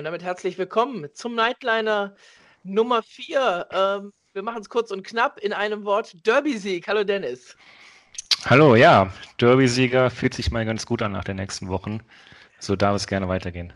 Und damit herzlich willkommen zum Nightliner Nummer 4. Ähm, wir machen es kurz und knapp in einem Wort. Derby-Sieg. Hallo Dennis. Hallo, ja. Derby-Sieger fühlt sich mal ganz gut an nach den nächsten Wochen. So darf es gerne weitergehen.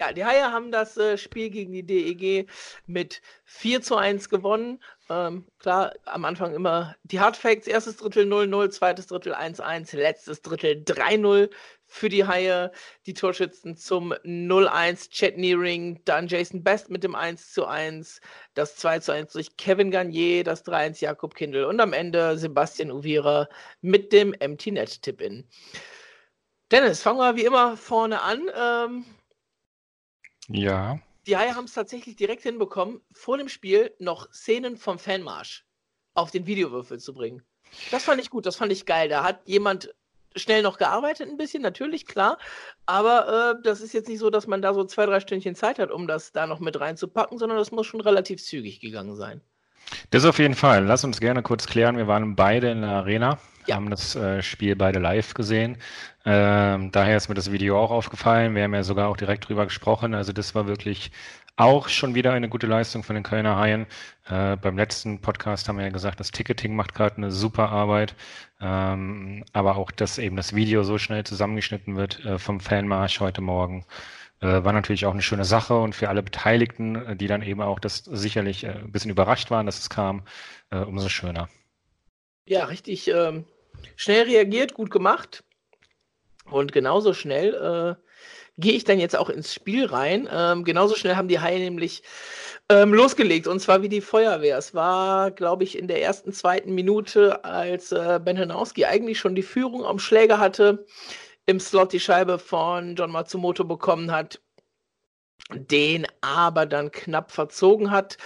Ja, die Haie haben das äh, Spiel gegen die DEG mit 4 zu 1 gewonnen. Ähm, klar, am Anfang immer die Hardfacts. Erstes Drittel 0-0, zweites Drittel 1-1, letztes Drittel 3-0 für die Haie. Die Torschützen zum 0-1, Chet Nearing, dann Jason Best mit dem 1-1, das 2-1 durch Kevin Garnier, das 3-1 Jakob Kindl und am Ende Sebastian Uvira mit dem Empty Net Tip-In. Dennis, fangen wir wie immer vorne an. Ähm, ja. Die Haie haben es tatsächlich direkt hinbekommen, vor dem Spiel noch Szenen vom Fanmarsch auf den Videowürfel zu bringen. Das fand ich gut, das fand ich geil. Da hat jemand schnell noch gearbeitet, ein bisschen, natürlich, klar. Aber äh, das ist jetzt nicht so, dass man da so zwei, drei Stündchen Zeit hat, um das da noch mit reinzupacken, sondern das muss schon relativ zügig gegangen sein. Das auf jeden Fall. Lass uns gerne kurz klären. Wir waren beide in der Arena, ja. haben das äh, Spiel beide live gesehen. Ähm, daher ist mir das Video auch aufgefallen. Wir haben ja sogar auch direkt drüber gesprochen. Also das war wirklich auch schon wieder eine gute Leistung von den Kölner Haien. Äh, beim letzten Podcast haben wir ja gesagt, das Ticketing macht gerade eine super Arbeit. Ähm, aber auch, dass eben das Video so schnell zusammengeschnitten wird äh, vom Fanmarsch heute Morgen. Äh, war natürlich auch eine schöne Sache und für alle Beteiligten, äh, die dann eben auch das sicherlich äh, ein bisschen überrascht waren, dass es kam, äh, umso schöner. Ja, richtig ähm, schnell reagiert, gut gemacht. Und genauso schnell äh, gehe ich dann jetzt auch ins Spiel rein. Ähm, genauso schnell haben die Haie nämlich ähm, losgelegt und zwar wie die Feuerwehr. Es war, glaube ich, in der ersten, zweiten Minute, als äh, Ben Hanowski eigentlich schon die Führung am Schläger hatte, im Slot die Scheibe von John Matsumoto bekommen hat, den aber dann knapp verzogen hat,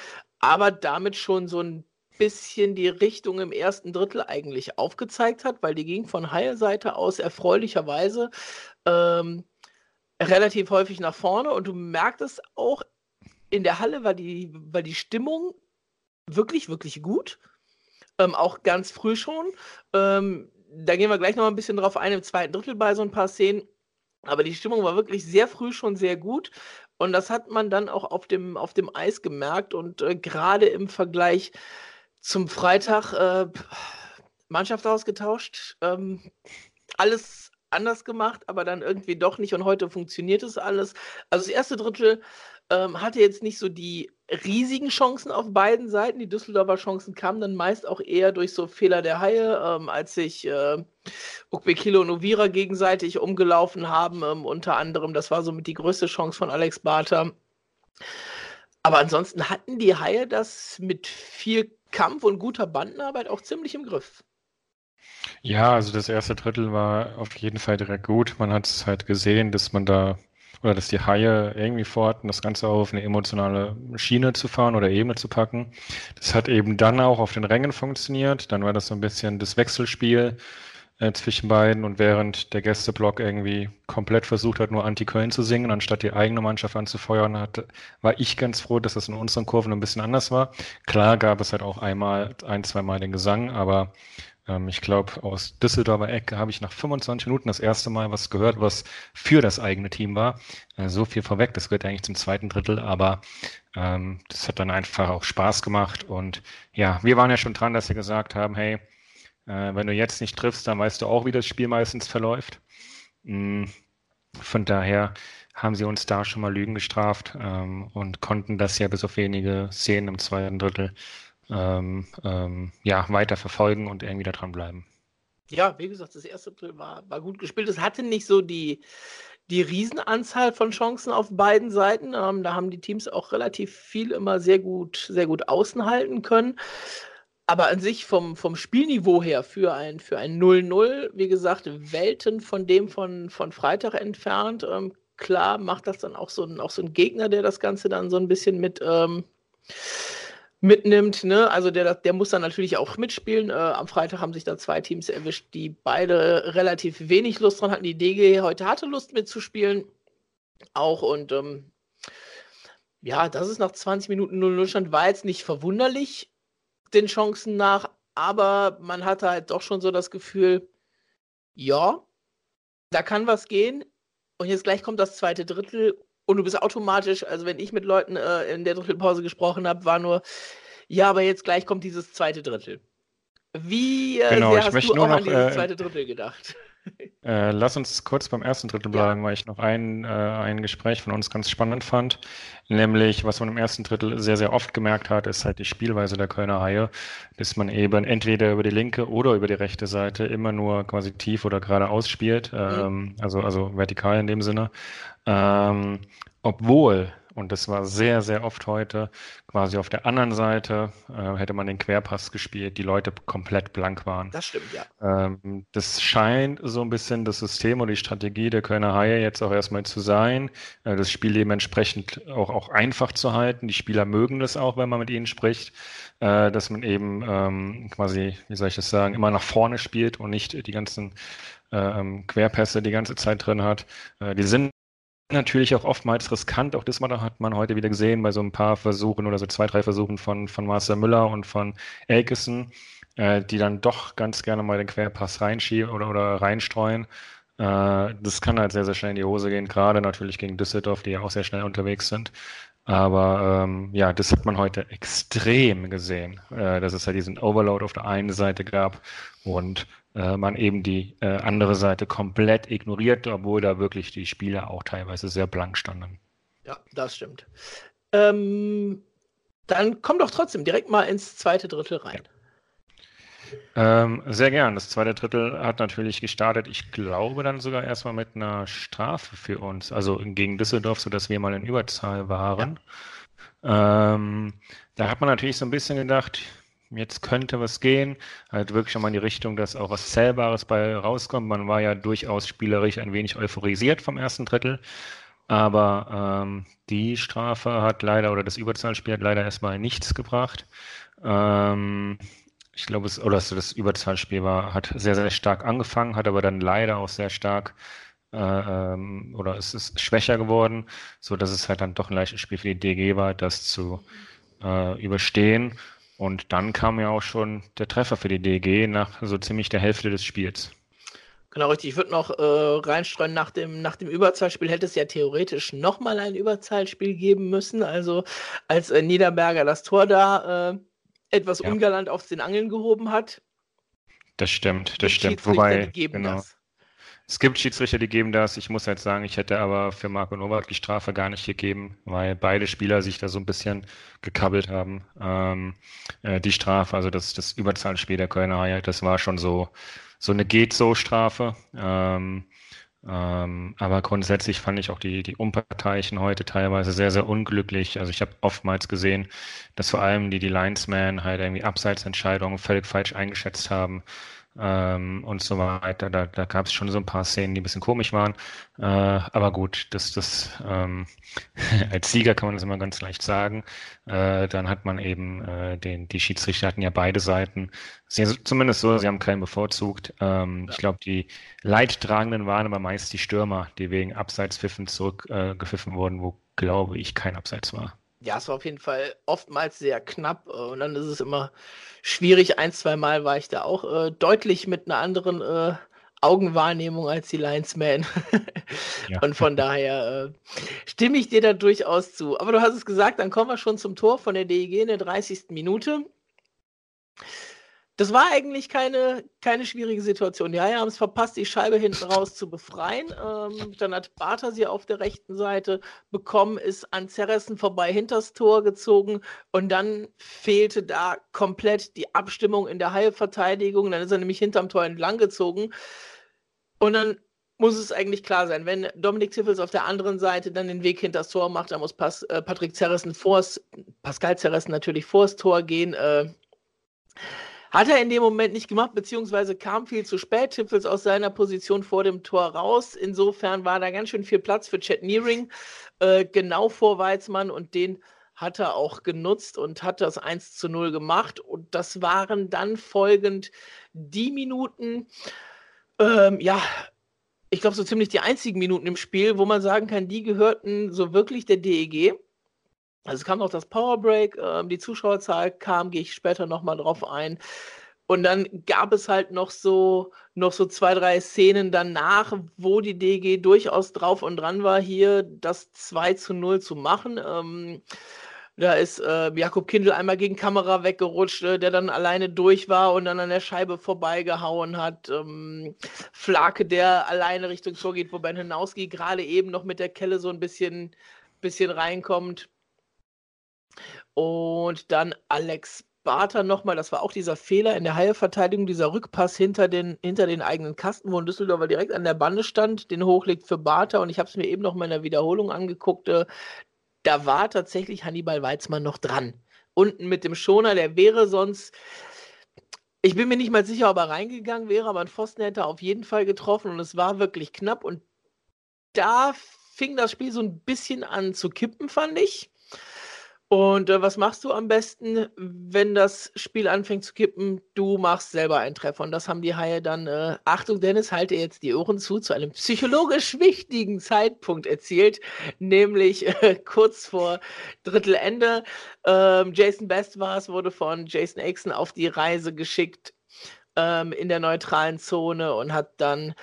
aber damit schon so ein bisschen die Richtung im ersten Drittel eigentlich aufgezeigt hat, weil die ging von Haie-Seite aus erfreulicherweise ähm, relativ häufig nach vorne und du merktest auch, in der Halle war die, war die Stimmung wirklich, wirklich gut. Ähm, auch ganz früh schon. Ähm, da gehen wir gleich noch ein bisschen drauf ein, im zweiten Drittel bei so ein paar Szenen. Aber die Stimmung war wirklich sehr früh schon sehr gut. Und das hat man dann auch auf dem, auf dem Eis gemerkt. Und äh, gerade im Vergleich zum Freitag äh, Mannschaft ausgetauscht. Ähm, alles anders gemacht, aber dann irgendwie doch nicht. Und heute funktioniert es alles. Also das erste Drittel ähm, hatte jetzt nicht so die riesigen Chancen auf beiden Seiten. Die Düsseldorfer Chancen kamen dann meist auch eher durch so Fehler der Haie, ähm, als sich äh, Ukbekilo und Ovira gegenseitig umgelaufen haben. Ähm, unter anderem, das war somit die größte Chance von Alex Barter. Aber ansonsten hatten die Haie das mit viel Kampf und guter Bandenarbeit auch ziemlich im Griff. Ja, also das erste Drittel war auf jeden Fall direkt gut. Man hat es halt gesehen, dass man da oder dass die Haie irgendwie vorhatten, das Ganze auf eine emotionale Schiene zu fahren oder Ebene zu packen. Das hat eben dann auch auf den Rängen funktioniert. Dann war das so ein bisschen das Wechselspiel äh, zwischen beiden und während der Gästeblock irgendwie komplett versucht hat, nur Anti-Köln zu singen, anstatt die eigene Mannschaft anzufeuern, hat, war ich ganz froh, dass das in unseren Kurven ein bisschen anders war. Klar gab es halt auch einmal, ein, zweimal den Gesang, aber ähm, ich glaube, aus Düsseldorfer Ecke habe ich nach 25 Minuten das erste Mal was gehört, was für das eigene Team war. Äh, so viel vorweg, das gehört eigentlich zum zweiten Drittel, aber ähm, das hat dann einfach auch Spaß gemacht. Und ja, wir waren ja schon dran, dass wir gesagt haben, hey, äh, wenn du jetzt nicht triffst, dann weißt du auch, wie das Spiel meistens verläuft. Mm, von daher haben sie uns da schon mal Lügen gestraft ähm, und konnten das ja bis auf wenige Szenen im zweiten Drittel ähm, ähm, ja, weiter verfolgen und irgendwie da dran bleiben. Ja, wie gesagt, das erste Drittel war, war gut gespielt. Es hatte nicht so die, die Riesenanzahl von Chancen auf beiden Seiten. Ähm, da haben die Teams auch relativ viel immer sehr gut, sehr gut außen halten können. Aber an sich vom, vom Spielniveau her für ein, für ein 0-0, wie gesagt, Welten von dem von, von Freitag entfernt. Ähm, klar macht das dann auch so, ein, auch so ein Gegner, der das Ganze dann so ein bisschen mit, ähm, mitnimmt. Ne? Also der, der muss dann natürlich auch mitspielen. Äh, am Freitag haben sich da zwei Teams erwischt, die beide relativ wenig Lust dran hatten. Die DG heute hatte Lust mitzuspielen. Auch und ähm, ja, das ist nach 20 Minuten 0-0 stand, war jetzt nicht verwunderlich den Chancen nach, aber man hatte halt doch schon so das Gefühl, ja, da kann was gehen. Und jetzt gleich kommt das zweite Drittel Und du bist automatisch, also wenn ich mit Leuten äh, in der Drittelpause gesprochen habe, war nur, ja, aber jetzt gleich kommt dieses zweite Drittel. Wie äh, genau, sehr hast du auch noch, an dieses äh, zweite Drittel gedacht? Äh, lass uns kurz beim ersten Drittel bleiben, weil ich noch ein, äh, ein Gespräch von uns ganz spannend fand. Nämlich, was man im ersten Drittel sehr, sehr oft gemerkt hat, ist halt die Spielweise der Kölner Haie, dass man eben entweder über die linke oder über die rechte Seite immer nur quasi tief oder geradeaus spielt, ähm, also, also vertikal in dem Sinne. Ähm, obwohl und das war sehr, sehr oft heute. Quasi auf der anderen Seite äh, hätte man den Querpass gespielt, die Leute komplett blank waren. Das stimmt, ja. Ähm, das scheint so ein bisschen das System oder die Strategie der Kölner Haie jetzt auch erstmal zu sein, äh, das Spiel dementsprechend auch, auch einfach zu halten. Die Spieler mögen das auch, wenn man mit ihnen spricht, äh, dass man eben ähm, quasi, wie soll ich das sagen, immer nach vorne spielt und nicht die ganzen äh, ähm, Querpässe die ganze Zeit drin hat. Äh, die sind natürlich auch oftmals riskant. Auch das hat man heute wieder gesehen bei so ein paar Versuchen oder so zwei, drei Versuchen von, von Marcel Müller und von Elkison, äh, die dann doch ganz gerne mal den Querpass reinschieben oder, oder reinstreuen. Äh, das kann halt sehr, sehr schnell in die Hose gehen, gerade natürlich gegen Düsseldorf, die ja auch sehr schnell unterwegs sind. Aber ähm, ja, das hat man heute extrem gesehen, äh, dass es halt diesen Overload auf der einen Seite gab und äh, man eben die äh, andere Seite komplett ignoriert, obwohl da wirklich die Spieler auch teilweise sehr blank standen. Ja, das stimmt. Ähm, dann komm doch trotzdem direkt mal ins zweite Drittel rein. Ähm, sehr gern. Das zweite Drittel hat natürlich gestartet, ich glaube dann sogar erstmal mit einer Strafe für uns, also gegen Düsseldorf, sodass wir mal in Überzahl waren. Ja. Ähm, da hat man natürlich so ein bisschen gedacht, jetzt könnte was gehen. Halt wirklich schon mal in die Richtung, dass auch was Zählbares bei rauskommt. Man war ja durchaus spielerisch ein wenig euphorisiert vom ersten Drittel. Aber ähm, die Strafe hat leider, oder das Überzahlspiel hat leider erstmal nichts gebracht. Ähm, ich glaube, es, oder das Überzahlspiel war, hat sehr, sehr stark angefangen, hat aber dann leider auch sehr stark äh, ähm, oder es ist schwächer geworden, so dass es halt dann doch ein leichtes Spiel für die DG war, das zu äh, überstehen. Und dann kam ja auch schon der Treffer für die DG nach so ziemlich der Hälfte des Spiels. Genau, richtig. Ich würde noch äh, reinstreuen, nach dem, nach dem Überzahlspiel hätte es ja theoretisch nochmal ein Überzahlspiel geben müssen. Also als äh, Niederberger das Tor da äh, etwas ja. ungalant auf den Angeln gehoben hat. Das stimmt, das stimmt. Wobei, genau. Das. Es gibt Schiedsrichter, die geben das. Ich muss halt sagen, ich hätte aber für Marco Novak die Strafe gar nicht gegeben, weil beide Spieler sich da so ein bisschen gekabbelt haben. Ähm, äh, die Strafe, also das, das Überzahlspiel der Kölner Haie, das war schon so, so eine Geht-So-Strafe. Ähm, ähm, aber grundsätzlich fand ich auch die, die Unparteiischen heute teilweise sehr, sehr unglücklich. Also ich habe oftmals gesehen, dass vor allem die, die Linesmen halt irgendwie Abseitsentscheidungen völlig falsch eingeschätzt haben ähm, und so weiter. Da, da gab es schon so ein paar Szenen, die ein bisschen komisch waren. Äh, aber gut, das, das ähm, als Sieger kann man das immer ganz leicht sagen. Äh, dann hat man eben äh, den, die Schiedsrichter hatten ja beide Seiten. Sie, zumindest so, sie haben keinen bevorzugt. Ähm, ja. Ich glaube, die Leidtragenden waren aber meist die Stürmer, die wegen Abseitspfiffen zurückgepfiffen äh, wurden, wo glaube ich kein Abseits war. Ja, es war auf jeden Fall oftmals sehr knapp äh, und dann ist es immer schwierig. Ein, zwei Mal war ich da auch äh, deutlich mit einer anderen äh, Augenwahrnehmung als die Linesman. ja. Und von daher äh, stimme ich dir da durchaus zu. Aber du hast es gesagt, dann kommen wir schon zum Tor von der DEG in der 30. Minute. Das war eigentlich keine, keine schwierige Situation. Die Haie haben es verpasst, die Scheibe hinten raus zu befreien. Ähm, dann hat Bartha sie auf der rechten Seite bekommen, ist an Zerressen vorbei hinters Tor gezogen und dann fehlte da komplett die Abstimmung in der Haie-Verteidigung. Dann ist er nämlich hinterm Tor entlang gezogen. Und dann muss es eigentlich klar sein, wenn Dominik Tiffels auf der anderen Seite dann den Weg hinters Tor macht, dann muss Pas äh, Patrick Zerressen vors, Pascal Zerressen natürlich vors Tor gehen. Äh, hat er in dem Moment nicht gemacht, beziehungsweise kam viel zu spät. Tippels aus seiner Position vor dem Tor raus. Insofern war da ganz schön viel Platz für Chad Nearing, äh, genau vor Weizmann und den hat er auch genutzt und hat das 1 zu 0 gemacht. Und das waren dann folgend die Minuten, ähm, ja, ich glaube, so ziemlich die einzigen Minuten im Spiel, wo man sagen kann, die gehörten so wirklich der DEG. Also es kam noch das Powerbreak, äh, die Zuschauerzahl kam, gehe ich später nochmal drauf ein. Und dann gab es halt noch so, noch so zwei, drei Szenen danach, wo die DG durchaus drauf und dran war, hier das 2 zu 0 zu machen. Ähm, da ist äh, Jakob Kindl einmal gegen Kamera weggerutscht, äh, der dann alleine durch war und dann an der Scheibe vorbeigehauen hat. Ähm, Flake, der alleine Richtung Tor geht, wo Ben Hinauski gerade eben noch mit der Kelle so ein bisschen, bisschen reinkommt. Und dann Alex Barter nochmal, das war auch dieser Fehler in der Haie-Verteidigung, dieser Rückpass hinter den, hinter den eigenen Kasten, wo ein Düsseldorfer direkt an der Bande stand, den hochlegt für Barter. Und ich habe es mir eben noch mal in der Wiederholung angeguckt. Äh, da war tatsächlich Hannibal Weizmann noch dran. Unten mit dem Schoner, der wäre sonst. Ich bin mir nicht mal sicher, ob er reingegangen wäre, aber ein Pfosten hätte er auf jeden Fall getroffen und es war wirklich knapp. Und da fing das Spiel so ein bisschen an zu kippen, fand ich. Und äh, was machst du am besten, wenn das Spiel anfängt zu kippen? Du machst selber einen Treffer. Und das haben die Haie dann, äh, Achtung Dennis, halte jetzt die Ohren zu, zu einem psychologisch wichtigen Zeitpunkt erzielt, nämlich äh, kurz vor Drittelende. Ähm, Jason Best war es, wurde von Jason Aixon auf die Reise geschickt ähm, in der neutralen Zone und hat dann,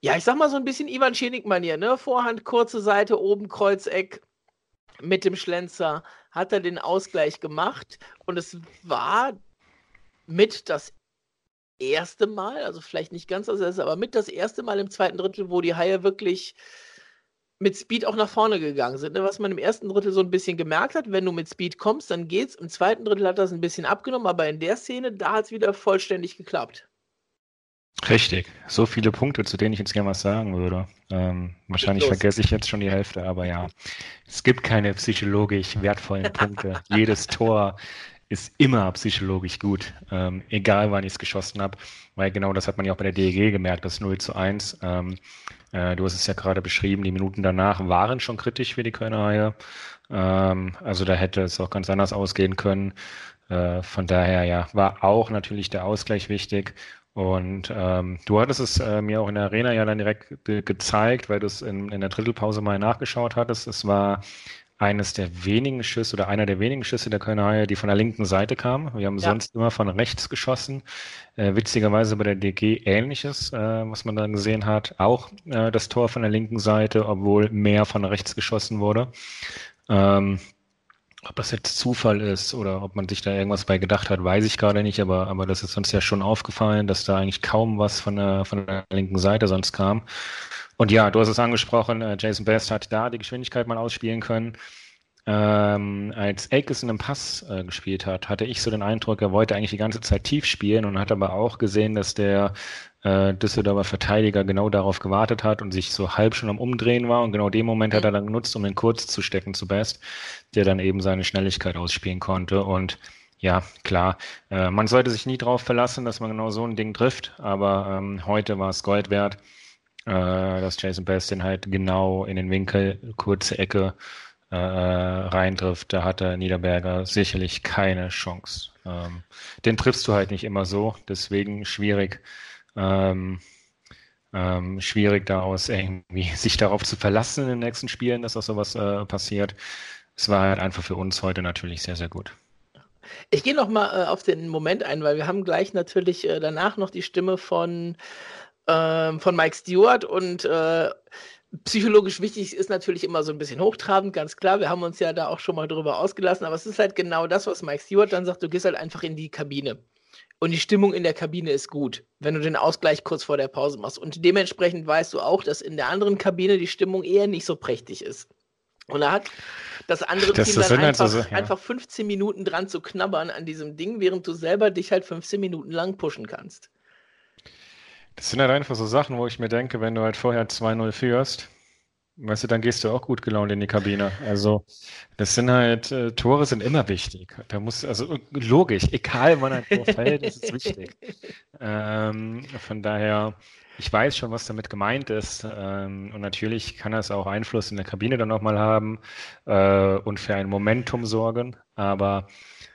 ja, ich sag mal so ein bisschen Ivan Schenik-Manier, ne? Vorhand, kurze Seite, oben Kreuzeck mit dem Schlenzer hat er den Ausgleich gemacht und es war mit das erste Mal, also vielleicht nicht ganz das erste, aber mit das erste Mal im zweiten Drittel, wo die Haie wirklich mit Speed auch nach vorne gegangen sind. Ne? Was man im ersten Drittel so ein bisschen gemerkt hat, wenn du mit Speed kommst, dann geht's. Im zweiten Drittel hat das ein bisschen abgenommen, aber in der Szene, da hat es wieder vollständig geklappt. Richtig. So viele Punkte, zu denen ich jetzt gerne was sagen würde. Ähm, wahrscheinlich vergesse ich jetzt schon die Hälfte, aber ja. Es gibt keine psychologisch wertvollen Punkte. Jedes Tor ist immer psychologisch gut, ähm, egal wann ich es geschossen habe, weil genau das hat man ja auch bei der DEG gemerkt, das 0 zu 1. Ähm, äh, du hast es ja gerade beschrieben, die Minuten danach waren schon kritisch für die Kölner Haie. Ähm, also da hätte es auch ganz anders ausgehen können. Äh, von daher ja, war auch natürlich der Ausgleich wichtig und ähm, du hattest es äh, mir auch in der Arena ja dann direkt ge gezeigt, weil du es in, in der Drittelpause mal nachgeschaut hattest. Es war eines der wenigen Schüsse oder einer der wenigen Schüsse der Kölner Haie, die von der linken Seite kamen. Wir haben ja. sonst immer von rechts geschossen. Äh, witzigerweise bei der DG ähnliches, äh, was man dann gesehen hat. Auch äh, das Tor von der linken Seite, obwohl mehr von rechts geschossen wurde. Ähm, ob das jetzt Zufall ist oder ob man sich da irgendwas bei gedacht hat, weiß ich gerade nicht, aber, aber das ist uns ja schon aufgefallen, dass da eigentlich kaum was von der, von der linken Seite sonst kam. Und ja, du hast es angesprochen, äh, Jason Best hat da die Geschwindigkeit mal ausspielen können. Ähm, als Akes einen Pass äh, gespielt hat, hatte ich so den Eindruck, er wollte eigentlich die ganze Zeit tief spielen und hat aber auch gesehen, dass der äh, Düsseldorfer Verteidiger genau darauf gewartet hat und sich so halb schon am Umdrehen war. Und genau den Moment hat er dann genutzt, um den kurz zu stecken zu Best, der dann eben seine Schnelligkeit ausspielen konnte. Und ja, klar, äh, man sollte sich nie darauf verlassen, dass man genau so ein Ding trifft, aber ähm, heute war es Gold wert, äh, dass Jason Best den halt genau in den Winkel, kurze Ecke äh, reintrifft. Da hat der Niederberger sicherlich keine Chance. Ähm, den triffst du halt nicht immer so, deswegen schwierig ähm, ähm, schwierig daraus irgendwie sich darauf zu verlassen in den nächsten Spielen, dass auch sowas äh, passiert. Es war halt einfach für uns heute natürlich sehr, sehr gut. Ich gehe noch mal äh, auf den Moment ein, weil wir haben gleich natürlich äh, danach noch die Stimme von, ähm, von Mike Stewart und äh, psychologisch wichtig ist natürlich immer so ein bisschen hochtrabend, ganz klar. Wir haben uns ja da auch schon mal drüber ausgelassen, aber es ist halt genau das, was Mike Stewart dann sagt, du gehst halt einfach in die Kabine und die Stimmung in der Kabine ist gut, wenn du den Ausgleich kurz vor der Pause machst. Und dementsprechend weißt du auch, dass in der anderen Kabine die Stimmung eher nicht so prächtig ist. Und da hat das andere das, Team dann einfach, halt so, ja. einfach 15 Minuten dran zu knabbern an diesem Ding, während du selber dich halt 15 Minuten lang pushen kannst. Das sind halt einfach so Sachen, wo ich mir denke, wenn du halt vorher 2-0 führst, Weißt du, dann gehst du auch gut gelaunt in die Kabine. Also, das sind halt, äh, Tore sind immer wichtig. Da muss, also logisch, egal wann ein Tor fällt, ist es wichtig. Ähm, von daher, ich weiß schon, was damit gemeint ist. Ähm, und natürlich kann das auch Einfluss in der Kabine dann nochmal haben äh, und für ein Momentum sorgen. Aber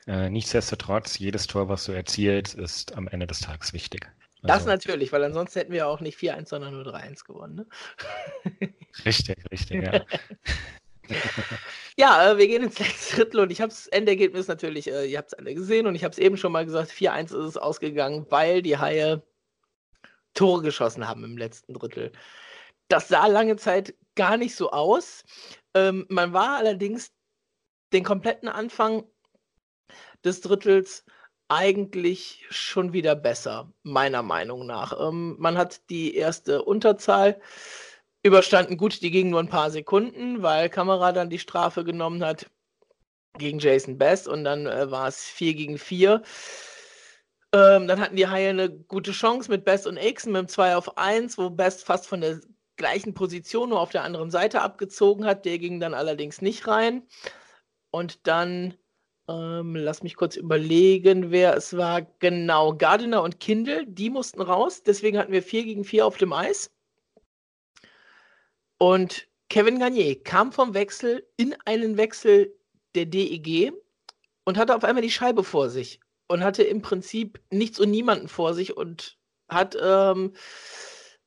äh, nichtsdestotrotz, jedes Tor, was du erzielst, ist am Ende des Tages wichtig. Das also. natürlich, weil ansonsten hätten wir auch nicht 4-1, sondern nur 3-1 gewonnen. Ne? Richtig, richtig, ja. ja, äh, wir gehen ins letzte Drittel und ich habe das Endergebnis natürlich, äh, ihr habt es alle gesehen und ich habe es eben schon mal gesagt, 4-1 ist es ausgegangen, weil die Haie Tore geschossen haben im letzten Drittel. Das sah lange Zeit gar nicht so aus. Ähm, man war allerdings den kompletten Anfang des Drittels eigentlich schon wieder besser, meiner Meinung nach. Ähm, man hat die erste Unterzahl überstanden. Gut, die ging nur ein paar Sekunden, weil Kamera dann die Strafe genommen hat gegen Jason Best und dann äh, war es 4 gegen 4. Ähm, dann hatten die Haie eine gute Chance mit Best und Aixen mit dem 2 auf 1, wo Best fast von der gleichen Position nur auf der anderen Seite abgezogen hat. Der ging dann allerdings nicht rein. Und dann, ähm, lass mich kurz überlegen, wer es war. Genau, Gardiner und Kindle, die mussten raus. Deswegen hatten wir 4 gegen 4 auf dem Eis. Und Kevin Garnier kam vom Wechsel in einen Wechsel der DEG und hatte auf einmal die Scheibe vor sich und hatte im Prinzip nichts und niemanden vor sich und hat, ähm,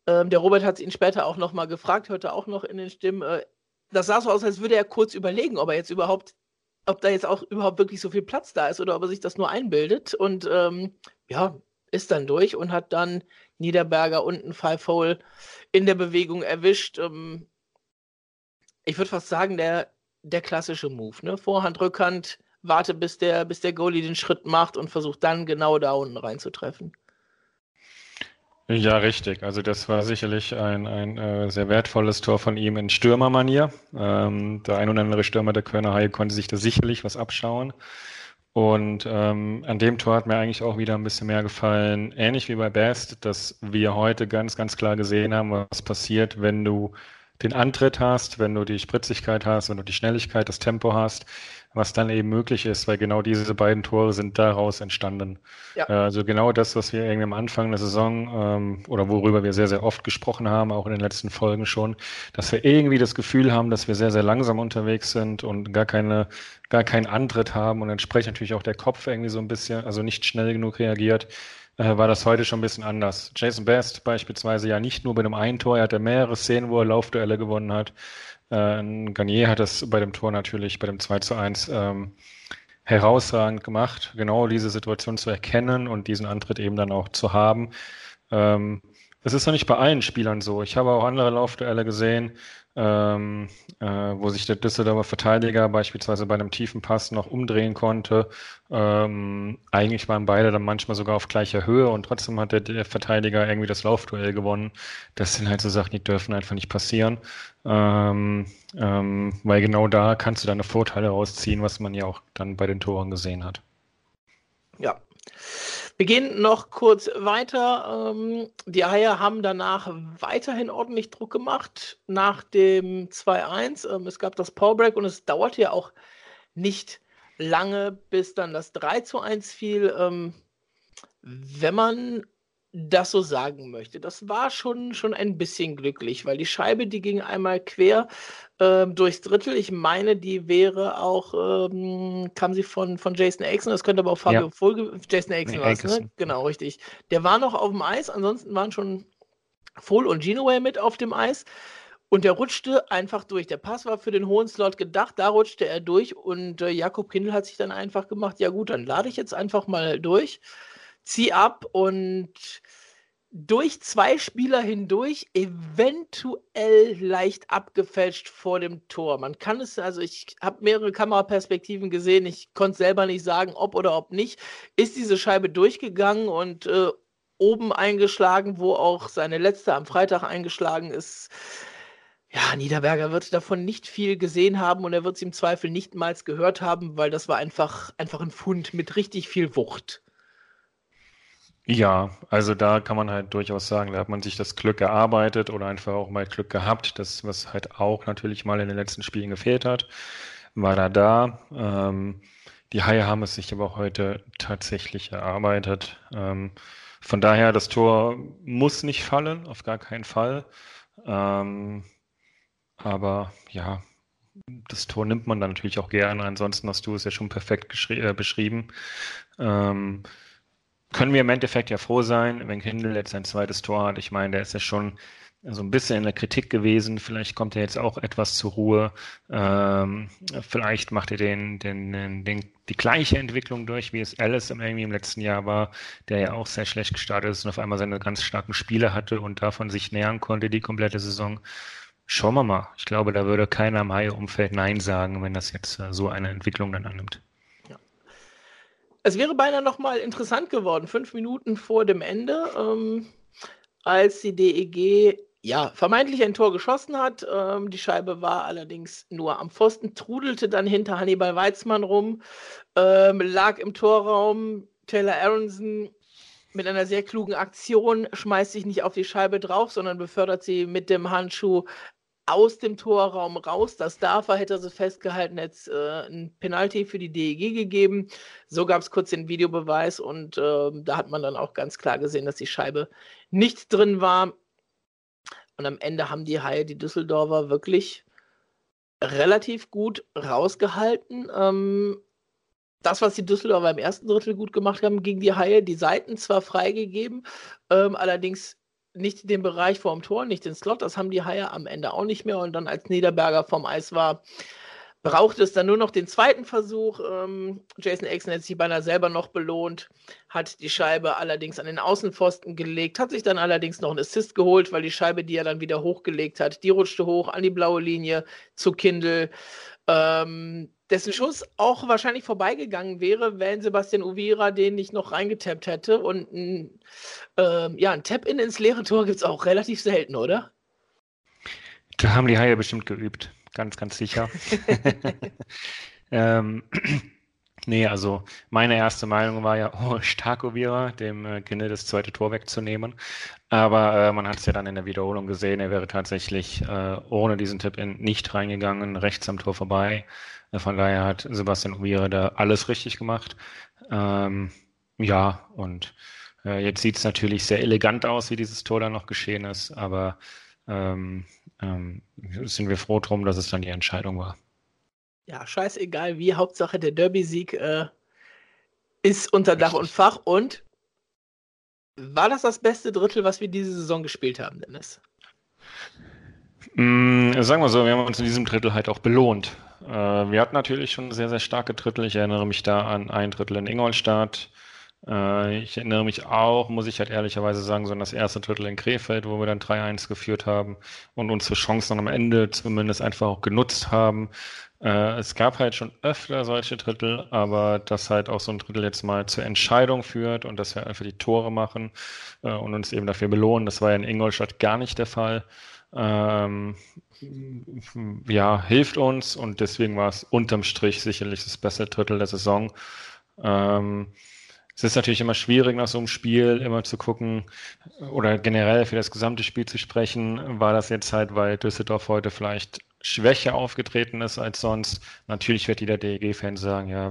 ähm, der Robert hat ihn später auch nochmal gefragt, hörte auch noch in den Stimmen, äh, das sah so aus, als würde er kurz überlegen, ob er jetzt überhaupt, ob da jetzt auch überhaupt wirklich so viel Platz da ist oder ob er sich das nur einbildet und ähm, ja, ist dann durch und hat dann Niederberger und ein Five Hole in der Bewegung erwischt. Ähm, ich würde fast sagen, der, der klassische Move. Ne? Vorhand, Rückhand, warte, bis der, bis der Goalie den Schritt macht und versucht dann genau da unten reinzutreffen. Ja, richtig. Also das war sicherlich ein, ein äh, sehr wertvolles Tor von ihm in Stürmermanier. Ähm, der ein oder andere Stürmer der Kölner Haie konnte sich da sicherlich was abschauen. Und ähm, an dem Tor hat mir eigentlich auch wieder ein bisschen mehr gefallen, ähnlich wie bei Best, dass wir heute ganz, ganz klar gesehen haben, was passiert, wenn du den Antritt hast, wenn du die Spritzigkeit hast, wenn du die Schnelligkeit, das Tempo hast, was dann eben möglich ist, weil genau diese beiden Tore sind daraus entstanden. Ja. Äh, also genau das, was wir irgendwie am Anfang der Saison ähm, oder worüber wir sehr, sehr oft gesprochen haben, auch in den letzten Folgen schon, dass wir irgendwie das Gefühl haben, dass wir sehr, sehr langsam unterwegs sind und gar keine, gar keinen Antritt haben und entsprechend natürlich auch der Kopf irgendwie so ein bisschen, also nicht schnell genug reagiert äh, war das heute schon ein bisschen anders. Jason Best beispielsweise ja nicht nur bei dem einen Tor, er hatte mehrere Szenen, wo er Laufduelle gewonnen hat. Äh, Garnier hat das bei dem Tor natürlich, bei dem 2 zu 1, ähm, herausragend gemacht, genau diese Situation zu erkennen und diesen Antritt eben dann auch zu haben. Ähm, das ist noch nicht bei allen Spielern so. Ich habe auch andere Laufduelle gesehen, ähm, äh, wo sich der Düsseldorfer Verteidiger beispielsweise bei einem tiefen Pass noch umdrehen konnte. Ähm, eigentlich waren beide dann manchmal sogar auf gleicher Höhe und trotzdem hat der, der, Verteidiger irgendwie das Laufduell gewonnen. Das sind halt so Sachen, die dürfen einfach nicht passieren, ähm, ähm weil genau da kannst du deine Vorteile rausziehen, was man ja auch dann bei den Toren gesehen hat. Ja. Wir gehen noch kurz weiter. Ähm, die Haie haben danach weiterhin ordentlich Druck gemacht nach dem 2-1. Ähm, es gab das Powerbreak und es dauerte ja auch nicht lange, bis dann das 3 1 fiel. Ähm, wenn man das so sagen möchte. Das war schon, schon ein bisschen glücklich, weil die Scheibe, die ging einmal quer ähm, durchs Drittel. Ich meine, die wäre auch, ähm, kam sie von, von Jason Axon, das könnte aber auch Fabio ja. Folge, Jason Axon nee, war ne? Genau, richtig. Der war noch auf dem Eis, ansonsten waren schon Full und Genoway mit auf dem Eis. Und der rutschte einfach durch. Der Pass war für den hohen Slot gedacht, da rutschte er durch und äh, Jakob Kindl hat sich dann einfach gemacht, ja gut, dann lade ich jetzt einfach mal durch zieh ab und durch zwei Spieler hindurch, eventuell leicht abgefälscht vor dem Tor. Man kann es, also ich habe mehrere Kameraperspektiven gesehen, ich konnte selber nicht sagen, ob oder ob nicht. Ist diese Scheibe durchgegangen und äh, oben eingeschlagen, wo auch seine letzte am Freitag eingeschlagen ist. Ja, Niederberger wird davon nicht viel gesehen haben und er wird es im Zweifel nicht mal gehört haben, weil das war einfach, einfach ein Fund mit richtig viel Wucht. Ja, also da kann man halt durchaus sagen, da hat man sich das Glück erarbeitet oder einfach auch mal Glück gehabt, das, was halt auch natürlich mal in den letzten Spielen gefehlt hat, war da da. Ähm, die Haie haben es sich aber heute tatsächlich erarbeitet. Ähm, von daher, das Tor muss nicht fallen, auf gar keinen Fall. Ähm, aber ja, das Tor nimmt man dann natürlich auch gerne. Ansonsten hast du es ja schon perfekt äh, beschrieben. Ähm, können wir im Endeffekt ja froh sein, wenn Kindle jetzt sein zweites Tor hat. Ich meine, der ist ja schon so ein bisschen in der Kritik gewesen. Vielleicht kommt er jetzt auch etwas zur Ruhe. Ähm, vielleicht macht er den, den, den, die gleiche Entwicklung durch, wie es Alice irgendwie im letzten Jahr war, der ja auch sehr schlecht gestartet ist und auf einmal seine ganz starken Spiele hatte und davon sich nähern konnte die komplette Saison. Schauen wir mal. Ich glaube, da würde keiner im Haie-Umfeld Nein sagen, wenn das jetzt äh, so eine Entwicklung dann annimmt. Es wäre beinahe noch mal interessant geworden, fünf Minuten vor dem Ende, ähm, als die DEG ja, vermeintlich ein Tor geschossen hat. Ähm, die Scheibe war allerdings nur am Pfosten, trudelte dann hinter Hannibal Weizmann rum, ähm, lag im Torraum. Taylor Aronson mit einer sehr klugen Aktion schmeißt sich nicht auf die Scheibe drauf, sondern befördert sie mit dem Handschuh aus dem Torraum raus. Das darf er, hätte er sie festgehalten, hätte äh, ein Penalty für die DEG gegeben. So gab es kurz den Videobeweis und äh, da hat man dann auch ganz klar gesehen, dass die Scheibe nicht drin war. Und am Ende haben die Haie die Düsseldorfer wirklich relativ gut rausgehalten. Ähm, das, was die Düsseldorfer im ersten Drittel gut gemacht haben, gegen die Haie, die Seiten zwar freigegeben, ähm, allerdings nicht den Bereich vorm Tor, nicht den Slot. Das haben die Haie am Ende auch nicht mehr. Und dann, als Niederberger vom Eis war, brauchte es dann nur noch den zweiten Versuch. Ähm, Jason Exon hat sich beinahe selber noch belohnt, hat die Scheibe allerdings an den Außenpfosten gelegt, hat sich dann allerdings noch einen Assist geholt, weil die Scheibe, die er dann wieder hochgelegt hat, die rutschte hoch an die blaue Linie zu Kindle. Ähm, dessen Schuss auch wahrscheinlich vorbeigegangen wäre, wenn Sebastian Uvira den nicht noch reingetappt hätte. Und ein, ähm, ja, ein Tap-In ins leere Tor gibt es auch relativ selten, oder? Da haben die Haie bestimmt geübt ganz, ganz sicher. ähm, nee, also meine erste Meinung war ja, oh, Starkovira, dem äh, Kinder das zweite Tor wegzunehmen. Aber äh, man hat es ja dann in der Wiederholung gesehen, er wäre tatsächlich äh, ohne diesen Tipp in nicht reingegangen, rechts am Tor vorbei. Äh, von daher hat Sebastian Uvira da alles richtig gemacht. Ähm, ja, und äh, jetzt sieht es natürlich sehr elegant aus, wie dieses Tor dann noch geschehen ist, aber ähm, ähm, sind wir froh drum, dass es dann die Entscheidung war. Ja, scheißegal wie, Hauptsache der Derby-Sieg äh, ist unter Dach und Fach. Und war das das beste Drittel, was wir diese Saison gespielt haben, Dennis? Mm, sagen wir so, wir haben uns in diesem Drittel halt auch belohnt. Äh, wir hatten natürlich schon sehr, sehr starke Drittel. Ich erinnere mich da an ein Drittel in Ingolstadt, äh, ich erinnere mich auch, muss ich halt ehrlicherweise sagen, so an das erste Drittel in Krefeld, wo wir dann 3-1 geführt haben und unsere Chancen am Ende zumindest einfach auch genutzt haben. Äh, es gab halt schon öfter solche Drittel, aber dass halt auch so ein Drittel jetzt mal zur Entscheidung führt und dass wir einfach die Tore machen äh, und uns eben dafür belohnen, das war ja in Ingolstadt gar nicht der Fall. Ähm, ja, hilft uns und deswegen war es unterm Strich sicherlich das beste Drittel der Saison. Ähm, es ist natürlich immer schwierig nach so einem Spiel immer zu gucken oder generell für das gesamte Spiel zu sprechen. War das jetzt halt, weil Düsseldorf heute vielleicht schwächer aufgetreten ist als sonst. Natürlich wird jeder DEG-Fan sagen, ja,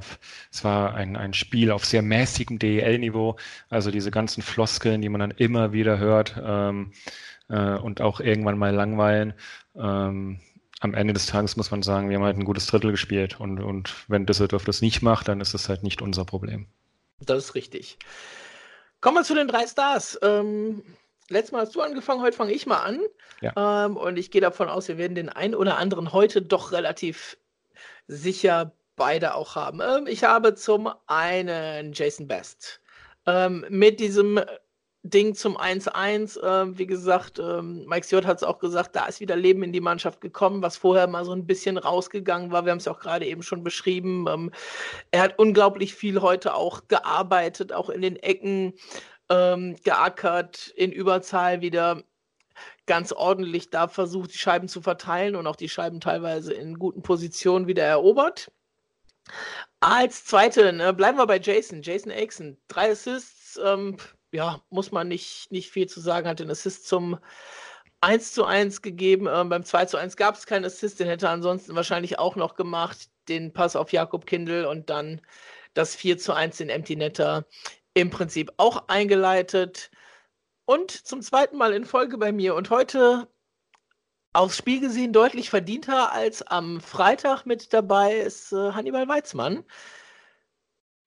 es war ein, ein Spiel auf sehr mäßigem DEL-Niveau. Also diese ganzen Floskeln, die man dann immer wieder hört ähm, äh, und auch irgendwann mal langweilen. Ähm, am Ende des Tages muss man sagen, wir haben halt ein gutes Drittel gespielt und, und wenn Düsseldorf das nicht macht, dann ist es halt nicht unser Problem. Das ist richtig. Kommen wir zu den drei Stars. Ähm, letztes Mal hast du angefangen, heute fange ich mal an. Ja. Ähm, und ich gehe davon aus, wir werden den einen oder anderen heute doch relativ sicher beide auch haben. Ähm, ich habe zum einen Jason Best. Ähm, mit diesem Ding zum 1-1. Äh, wie gesagt, ähm, Mike Stewart hat es auch gesagt, da ist wieder Leben in die Mannschaft gekommen, was vorher mal so ein bisschen rausgegangen war. Wir haben es ja auch gerade eben schon beschrieben. Ähm, er hat unglaublich viel heute auch gearbeitet, auch in den Ecken ähm, geackert, in Überzahl wieder ganz ordentlich da versucht, die Scheiben zu verteilen und auch die Scheiben teilweise in guten Positionen wieder erobert. Als zweite, ne, bleiben wir bei Jason, Jason Aixon. Drei Assists, ähm, ja, muss man nicht, nicht viel zu sagen, hat den Assist zum 1 zu 1 gegeben. Ähm, beim 2 zu 1 gab es keinen Assist, den hätte er ansonsten wahrscheinlich auch noch gemacht. Den Pass auf Jakob Kindl und dann das 4 zu 1 in Empty Netter im Prinzip auch eingeleitet. Und zum zweiten Mal in Folge bei mir und heute aufs Spiel gesehen deutlich verdienter als am Freitag mit dabei ist äh, Hannibal Weizmann.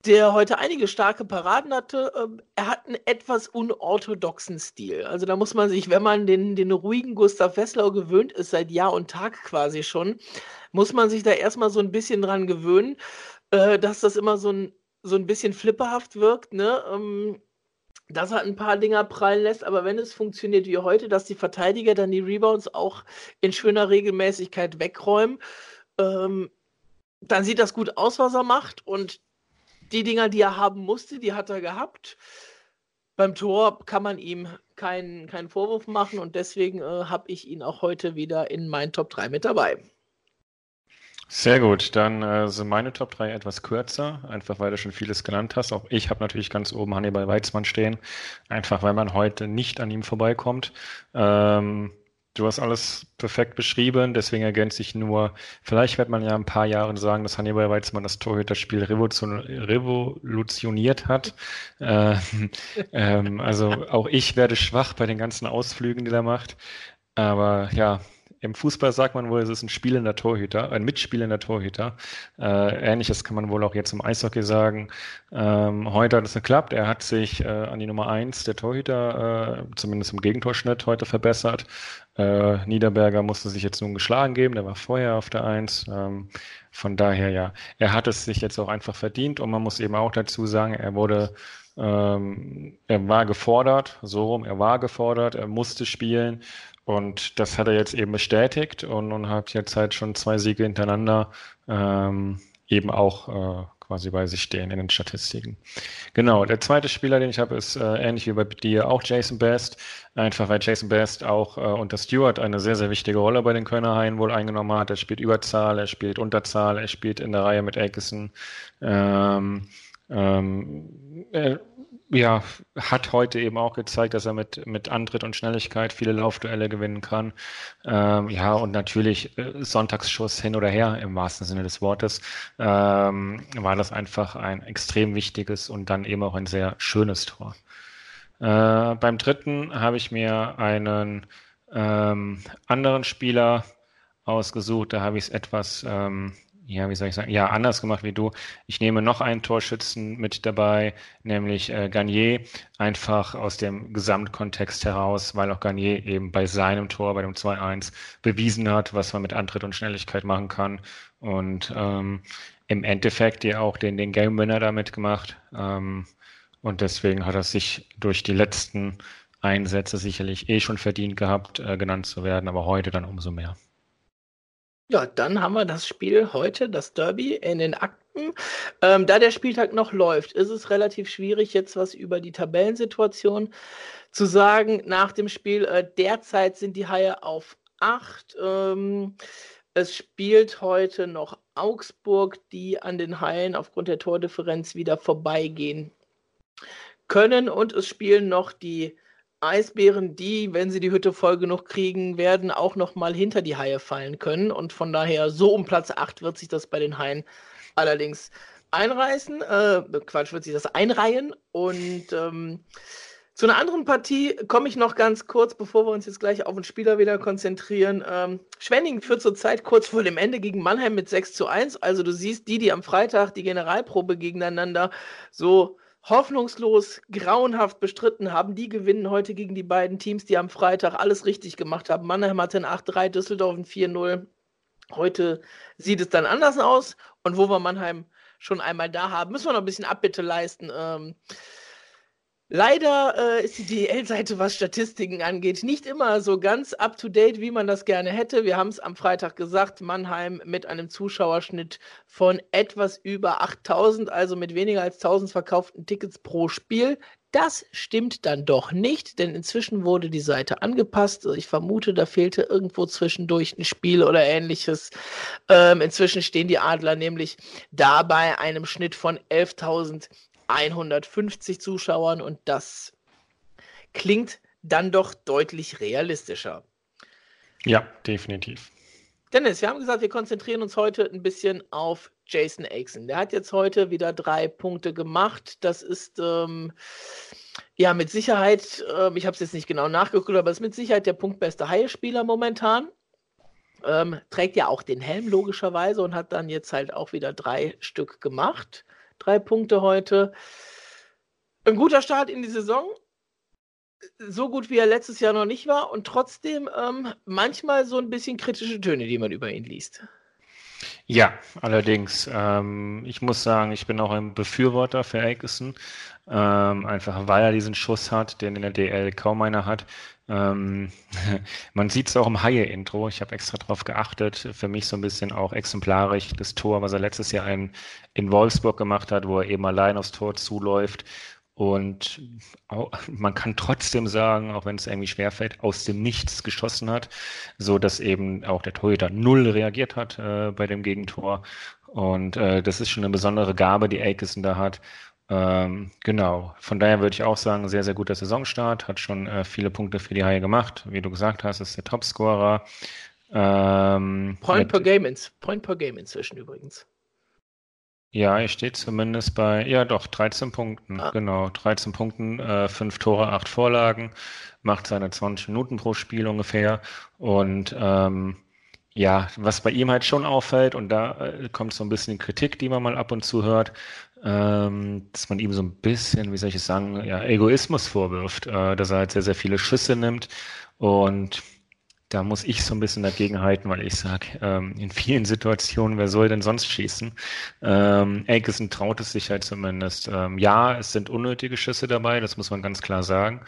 der heute einige starke Paraden hatte. Ähm, er hat einen etwas unorthodoxen Stil. Also da muss man sich, wenn man den, den ruhigen Gustav Wesslau gewöhnt ist, seit Jahr und Tag quasi schon, muss man sich da erstmal so ein bisschen dran gewöhnen, äh, dass das immer so ein, so ein bisschen flipperhaft wirkt. Ne? Ähm, dass er ein paar Dinger prallen lässt, aber wenn es funktioniert wie heute, dass die Verteidiger dann die Rebounds auch in schöner Regelmäßigkeit wegräumen, ähm, dann sieht das gut aus, was er macht. Und die Dinger, die er haben musste, die hat er gehabt. Beim Tor kann man ihm keinen, keinen Vorwurf machen und deswegen äh, habe ich ihn auch heute wieder in meinen Top 3 mit dabei. Sehr gut, dann äh, sind meine Top 3 etwas kürzer, einfach weil du schon vieles genannt hast. Auch ich habe natürlich ganz oben Hannibal Weizmann stehen, einfach weil man heute nicht an ihm vorbeikommt. Ähm, Du hast alles perfekt beschrieben, deswegen ergänze ich nur, vielleicht wird man ja ein paar Jahren sagen, dass Hannibal Weizmann das Torhüterspiel revolutioniert hat. Äh, ähm, also auch ich werde schwach bei den ganzen Ausflügen, die er macht. Aber ja, im Fußball sagt man wohl, es ist ein spielender Torhüter, ein mitspielender Torhüter. Äh, Ähnliches kann man wohl auch jetzt im Eishockey sagen. Ähm, heute hat es geklappt. Er hat sich äh, an die Nummer eins der Torhüter, äh, zumindest im Gegentorschnitt, heute verbessert. Äh, Niederberger musste sich jetzt nun geschlagen geben. Der war vorher auf der Eins. Ähm, von daher, ja, er hat es sich jetzt auch einfach verdient. Und man muss eben auch dazu sagen, er wurde ähm, er war gefordert, so rum, er war gefordert, er musste spielen und das hat er jetzt eben bestätigt und, und hat jetzt halt schon zwei Siege hintereinander ähm, eben auch äh, quasi bei sich stehen in den Statistiken. Genau, der zweite Spieler, den ich habe, ist äh, ähnlich wie bei dir auch Jason Best. Einfach weil Jason Best auch äh, unter Stewart eine sehr, sehr wichtige Rolle bei den Kölner Haien wohl eingenommen hat. Er spielt Überzahl, er spielt Unterzahl, er spielt in der Reihe mit Aikison. Ähm, ähm, ja, hat heute eben auch gezeigt, dass er mit, mit Antritt und Schnelligkeit viele Laufduelle gewinnen kann. Ähm, ja, und natürlich äh, Sonntagsschuss hin oder her im wahrsten Sinne des Wortes, ähm, war das einfach ein extrem wichtiges und dann eben auch ein sehr schönes Tor. Äh, beim dritten habe ich mir einen ähm, anderen Spieler ausgesucht. Da habe ich es etwas ähm, ja, wie soll ich sagen, ja, anders gemacht wie du. Ich nehme noch einen Torschützen mit dabei, nämlich äh, Garnier, einfach aus dem Gesamtkontext heraus, weil auch Garnier eben bei seinem Tor, bei dem 2-1, bewiesen hat, was man mit Antritt und Schnelligkeit machen kann. Und ähm, im Endeffekt ja auch den, den Game Winner damit gemacht. Ähm, und deswegen hat er sich durch die letzten Einsätze sicherlich eh schon verdient gehabt, äh, genannt zu werden, aber heute dann umso mehr. Ja, dann haben wir das Spiel heute, das Derby, in den Akten. Ähm, da der Spieltag noch läuft, ist es relativ schwierig, jetzt was über die Tabellensituation zu sagen. Nach dem Spiel, äh, derzeit sind die Haie auf 8. Ähm, es spielt heute noch Augsburg, die an den Haien aufgrund der Tordifferenz wieder vorbeigehen können. Und es spielen noch die Eisbären, die, wenn sie die Hütte voll genug kriegen, werden auch noch mal hinter die Haie fallen können. Und von daher, so um Platz 8 wird sich das bei den Haien allerdings einreißen. Äh, Quatsch, wird sich das einreihen. Und ähm, zu einer anderen Partie komme ich noch ganz kurz, bevor wir uns jetzt gleich auf den Spieler wieder konzentrieren. Ähm, Schwenning führt zurzeit kurz vor dem Ende gegen Mannheim mit 6 zu 1. Also du siehst, die, die am Freitag die Generalprobe gegeneinander so hoffnungslos, grauenhaft bestritten haben. Die gewinnen heute gegen die beiden Teams, die am Freitag alles richtig gemacht haben. Mannheim hatte ein 8-3, Düsseldorf ein 4-0. Heute sieht es dann anders aus. Und wo wir Mannheim schon einmal da haben, müssen wir noch ein bisschen Abbitte leisten. Ähm, Leider äh, ist die DL-Seite, was Statistiken angeht, nicht immer so ganz up-to-date, wie man das gerne hätte. Wir haben es am Freitag gesagt, Mannheim mit einem Zuschauerschnitt von etwas über 8000, also mit weniger als 1000 verkauften Tickets pro Spiel. Das stimmt dann doch nicht, denn inzwischen wurde die Seite angepasst. Ich vermute, da fehlte irgendwo zwischendurch ein Spiel oder ähnliches. Ähm, inzwischen stehen die Adler nämlich da bei einem Schnitt von 11.000 150 Zuschauern und das klingt dann doch deutlich realistischer. Ja, definitiv. Dennis, wir haben gesagt, wir konzentrieren uns heute ein bisschen auf Jason Aixon. Der hat jetzt heute wieder drei Punkte gemacht. Das ist ähm, ja mit Sicherheit, äh, ich habe es jetzt nicht genau nachgeguckt, aber es ist mit Sicherheit der punktbeste Haie-Spieler momentan. Ähm, trägt ja auch den Helm logischerweise und hat dann jetzt halt auch wieder drei Stück gemacht. Drei Punkte heute. Ein guter Start in die Saison. So gut wie er letztes Jahr noch nicht war und trotzdem ähm, manchmal so ein bisschen kritische Töne, die man über ihn liest. Ja, allerdings. Ähm, ich muss sagen, ich bin auch ein Befürworter für Akeson. Ähm, einfach weil er diesen Schuss hat, den in der DL kaum einer hat. Ähm, man sieht es auch im Haie-Intro. Ich habe extra darauf geachtet. Für mich so ein bisschen auch exemplarisch das Tor, was er letztes Jahr in, in Wolfsburg gemacht hat, wo er eben allein aufs Tor zuläuft. Und auch, man kann trotzdem sagen, auch wenn es irgendwie schwerfällt, aus dem Nichts geschossen hat, so dass eben auch der Torhüter null reagiert hat äh, bei dem Gegentor. Und äh, das ist schon eine besondere Gabe, die Aikison da hat. Ähm, genau. Von daher würde ich auch sagen, sehr, sehr guter Saisonstart. Hat schon äh, viele Punkte für die Haie gemacht. Wie du gesagt hast, ist der Topscorer. Ähm, Point per Game ins, Point per Game inzwischen übrigens. Ja, er steht zumindest bei, ja doch, 13 Punkten. Ah. Genau, 13 Punkten, äh, 5 Tore, 8 Vorlagen, macht seine 20 Minuten pro Spiel ungefähr. Und ähm, ja, was bei ihm halt schon auffällt, und da äh, kommt so ein bisschen Kritik, die man mal ab und zu hört, ähm, dass man ihm so ein bisschen, wie soll ich es sagen, ja, Egoismus vorwirft, äh, dass er halt sehr, sehr viele Schüsse nimmt und da muss ich so ein bisschen dagegen halten, weil ich sage, ähm, in vielen Situationen, wer soll denn sonst schießen? Ähm, Akeson traut es sich halt zumindest. Ähm, ja, es sind unnötige Schüsse dabei, das muss man ganz klar sagen.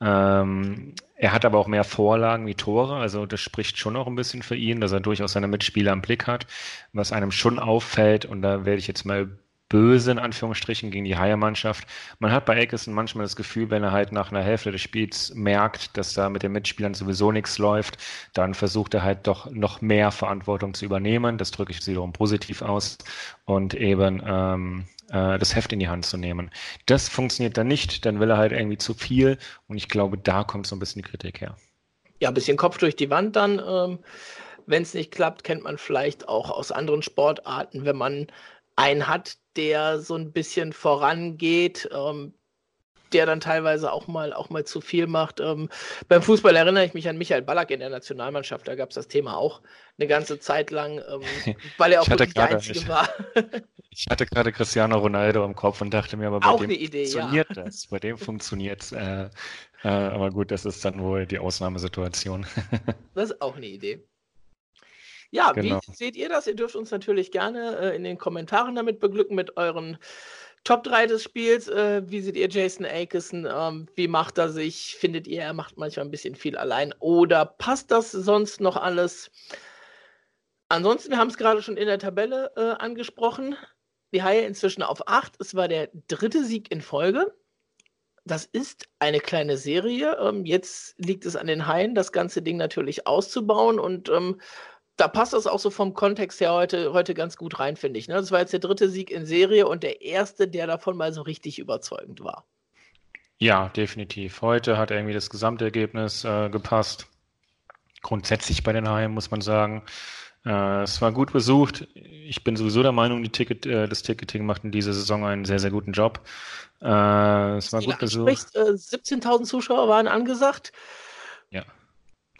Ähm, er hat aber auch mehr Vorlagen wie Tore, also das spricht schon auch ein bisschen für ihn, dass er durchaus seine Mitspieler im Blick hat, was einem schon auffällt. Und da werde ich jetzt mal böse in Anführungsstrichen gegen die Haie-Mannschaft. Man hat bei Eckerson manchmal das Gefühl, wenn er halt nach einer Hälfte des Spiels merkt, dass da mit den Mitspielern sowieso nichts läuft, dann versucht er halt doch noch mehr Verantwortung zu übernehmen. Das drücke ich wiederum positiv aus und eben ähm, äh, das Heft in die Hand zu nehmen. Das funktioniert dann nicht, dann will er halt irgendwie zu viel und ich glaube, da kommt so ein bisschen die Kritik her. Ja, ein bisschen Kopf durch die Wand dann. Ähm, wenn es nicht klappt, kennt man vielleicht auch aus anderen Sportarten, wenn man einen hat, der so ein bisschen vorangeht, ähm, der dann teilweise auch mal, auch mal zu viel macht. Ähm, beim Fußball erinnere ich mich an Michael Ballack in der Nationalmannschaft, da gab es das Thema auch eine ganze Zeit lang, ähm, weil er auch wirklich der Einzige ich, war. ich hatte gerade Cristiano Ronaldo im Kopf und dachte mir, aber bei auch dem Idee, funktioniert ja. das, bei dem funktioniert es. Äh, äh, aber gut, das ist dann wohl die Ausnahmesituation. das ist auch eine Idee. Ja, genau. wie seht ihr das? Ihr dürft uns natürlich gerne äh, in den Kommentaren damit beglücken mit euren Top 3 des Spiels. Äh, wie seht ihr Jason Akeson? Ähm, wie macht er sich? Findet ihr, er macht manchmal ein bisschen viel allein? Oder passt das sonst noch alles? Ansonsten, wir haben es gerade schon in der Tabelle äh, angesprochen. Die Haie inzwischen auf 8. Es war der dritte Sieg in Folge. Das ist eine kleine Serie. Ähm, jetzt liegt es an den Haien, das ganze Ding natürlich auszubauen und ähm, da passt das auch so vom Kontext her heute, heute ganz gut rein, finde ich. Ne? Das war jetzt der dritte Sieg in Serie und der erste, der davon mal so richtig überzeugend war. Ja, definitiv. Heute hat irgendwie das Gesamtergebnis äh, gepasst. Grundsätzlich bei den Haien muss man sagen. Äh, es war gut besucht. Ich bin sowieso der Meinung, die Ticket, äh, das Ticketing macht in dieser Saison einen sehr, sehr guten Job. Äh, es war gut besucht. 17.000 äh, Zuschauer waren angesagt.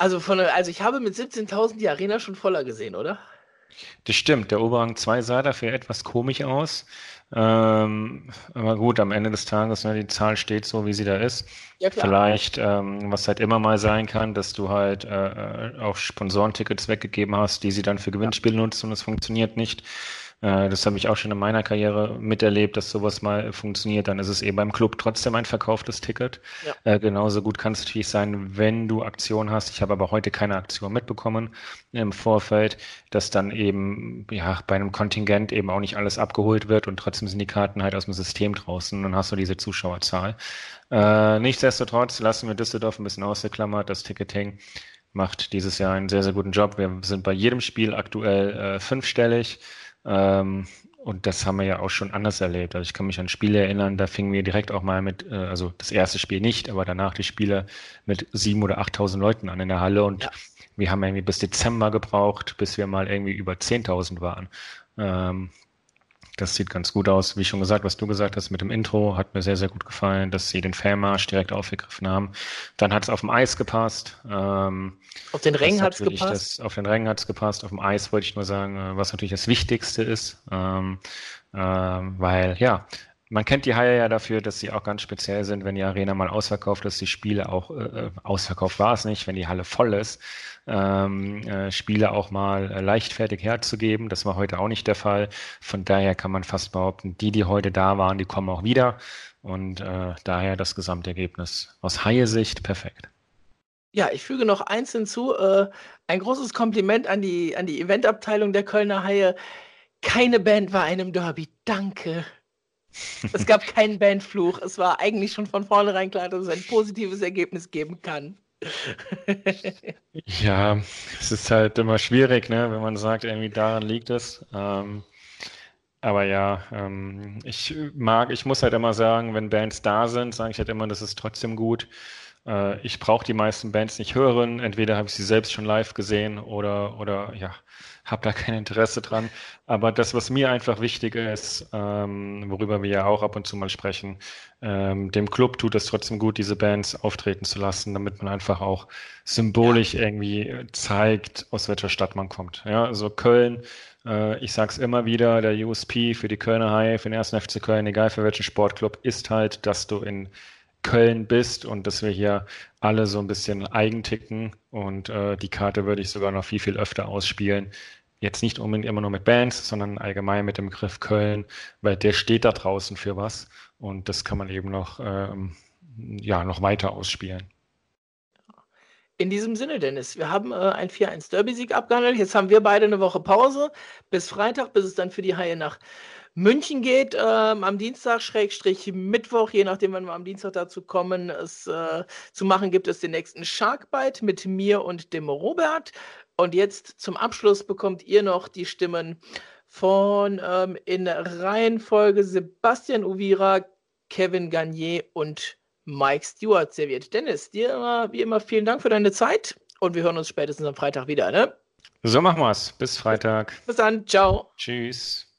Also, von, also ich habe mit 17.000 die Arena schon voller gesehen, oder? Das stimmt. Der Oberrang 2 sah dafür etwas komisch aus. Ähm, aber gut, am Ende des Tages, ne, die Zahl steht so, wie sie da ist. Ja. Vielleicht, ähm, was halt immer mal sein kann, dass du halt äh, äh auch Sponsorentickets weggegeben hast, die sie dann für Gewinnspiele ja. nutzen und es funktioniert nicht. Äh, das habe ich auch schon in meiner Karriere miterlebt, dass sowas mal funktioniert. Dann ist es eben beim Club trotzdem ein verkauftes Ticket. Ja. Äh, genauso gut kann es natürlich sein, wenn du Aktionen hast. Ich habe aber heute keine Aktion mitbekommen im Vorfeld, dass dann eben ja bei einem Kontingent eben auch nicht alles abgeholt wird und trotzdem sind die Karten halt aus dem System draußen und dann hast du diese Zuschauerzahl. Äh, nichtsdestotrotz lassen wir Düsseldorf ein bisschen ausgeklammert. Das Ticketing macht dieses Jahr einen sehr, sehr guten Job. Wir sind bei jedem Spiel aktuell äh, fünfstellig. Ähm, und das haben wir ja auch schon anders erlebt. Also ich kann mich an Spiele erinnern, da fingen wir direkt auch mal mit, äh, also das erste Spiel nicht, aber danach die Spiele mit sieben oder achttausend Leuten an in der Halle und ja. wir haben irgendwie bis Dezember gebraucht, bis wir mal irgendwie über zehntausend waren. Ähm, das sieht ganz gut aus. Wie schon gesagt, was du gesagt hast mit dem Intro, hat mir sehr, sehr gut gefallen, dass sie den Fellmarsch direkt aufgegriffen haben. Dann hat es auf dem Eis gepasst. Ähm, auf den Rängen hat es gepasst. Das, auf den Rängen hat es gepasst. Auf dem Eis wollte ich nur sagen, äh, was natürlich das Wichtigste ist. Ähm, ähm, weil, ja, man kennt die Haie ja dafür, dass sie auch ganz speziell sind, wenn die Arena mal ausverkauft ist, die Spiele auch äh, äh ausverkauft war es nicht, wenn die Halle voll ist, ähm, äh, Spiele auch mal äh, leichtfertig herzugeben. Das war heute auch nicht der Fall. Von daher kann man fast behaupten, die, die heute da waren, die kommen auch wieder. Und äh, daher das Gesamtergebnis aus Haie-Sicht perfekt. Ja, ich füge noch eins hinzu. Äh, ein großes Kompliment an die, an die Eventabteilung der Kölner Haie. Keine Band war einem Derby. Danke. Es gab keinen Bandfluch. Es war eigentlich schon von vornherein klar, dass es ein positives Ergebnis geben kann. ja, es ist halt immer schwierig, ne, wenn man sagt, irgendwie daran liegt es. Ähm, aber ja, ähm, ich mag, ich muss halt immer sagen, wenn Bands da sind, sage ich halt immer, das ist trotzdem gut. Äh, ich brauche die meisten Bands nicht hören. Entweder habe ich sie selbst schon live gesehen oder, oder ja, habe da kein Interesse dran. Aber das, was mir einfach wichtig ist, ähm, worüber wir ja auch ab und zu mal sprechen, ähm, dem Club tut es trotzdem gut, diese Bands auftreten zu lassen, damit man einfach auch symbolisch ja. irgendwie zeigt, aus welcher Stadt man kommt. Ja, also Köln, äh, ich sage es immer wieder, der USP für die Kölner High, für den ersten FC Köln, egal für welchen Sportclub, ist halt, dass du in Köln bist und dass wir hier alle so ein bisschen eigenticken und äh, die Karte würde ich sogar noch viel, viel öfter ausspielen. Jetzt nicht unbedingt immer nur mit Bands, sondern allgemein mit dem Begriff Köln, weil der steht da draußen für was und das kann man eben noch, ähm, ja, noch weiter ausspielen. In diesem Sinne, Dennis, wir haben äh, ein 4-1 Derby-Sieg abgehandelt. Jetzt haben wir beide eine Woche Pause bis Freitag, bis es dann für die Haie nach München geht ähm, am Dienstag, Schrägstrich Mittwoch, je nachdem, wann wir am Dienstag dazu kommen, es äh, zu machen, gibt es den nächsten Sharkbite mit mir und dem Robert. Und jetzt zum Abschluss bekommt ihr noch die Stimmen von ähm, in Reihenfolge Sebastian Uvira, Kevin Garnier und Mike Stewart serviert. Dennis, dir immer, wie immer vielen Dank für deine Zeit und wir hören uns spätestens am Freitag wieder. Ne? So machen wir es. Bis Freitag. Bis dann. Ciao. Tschüss.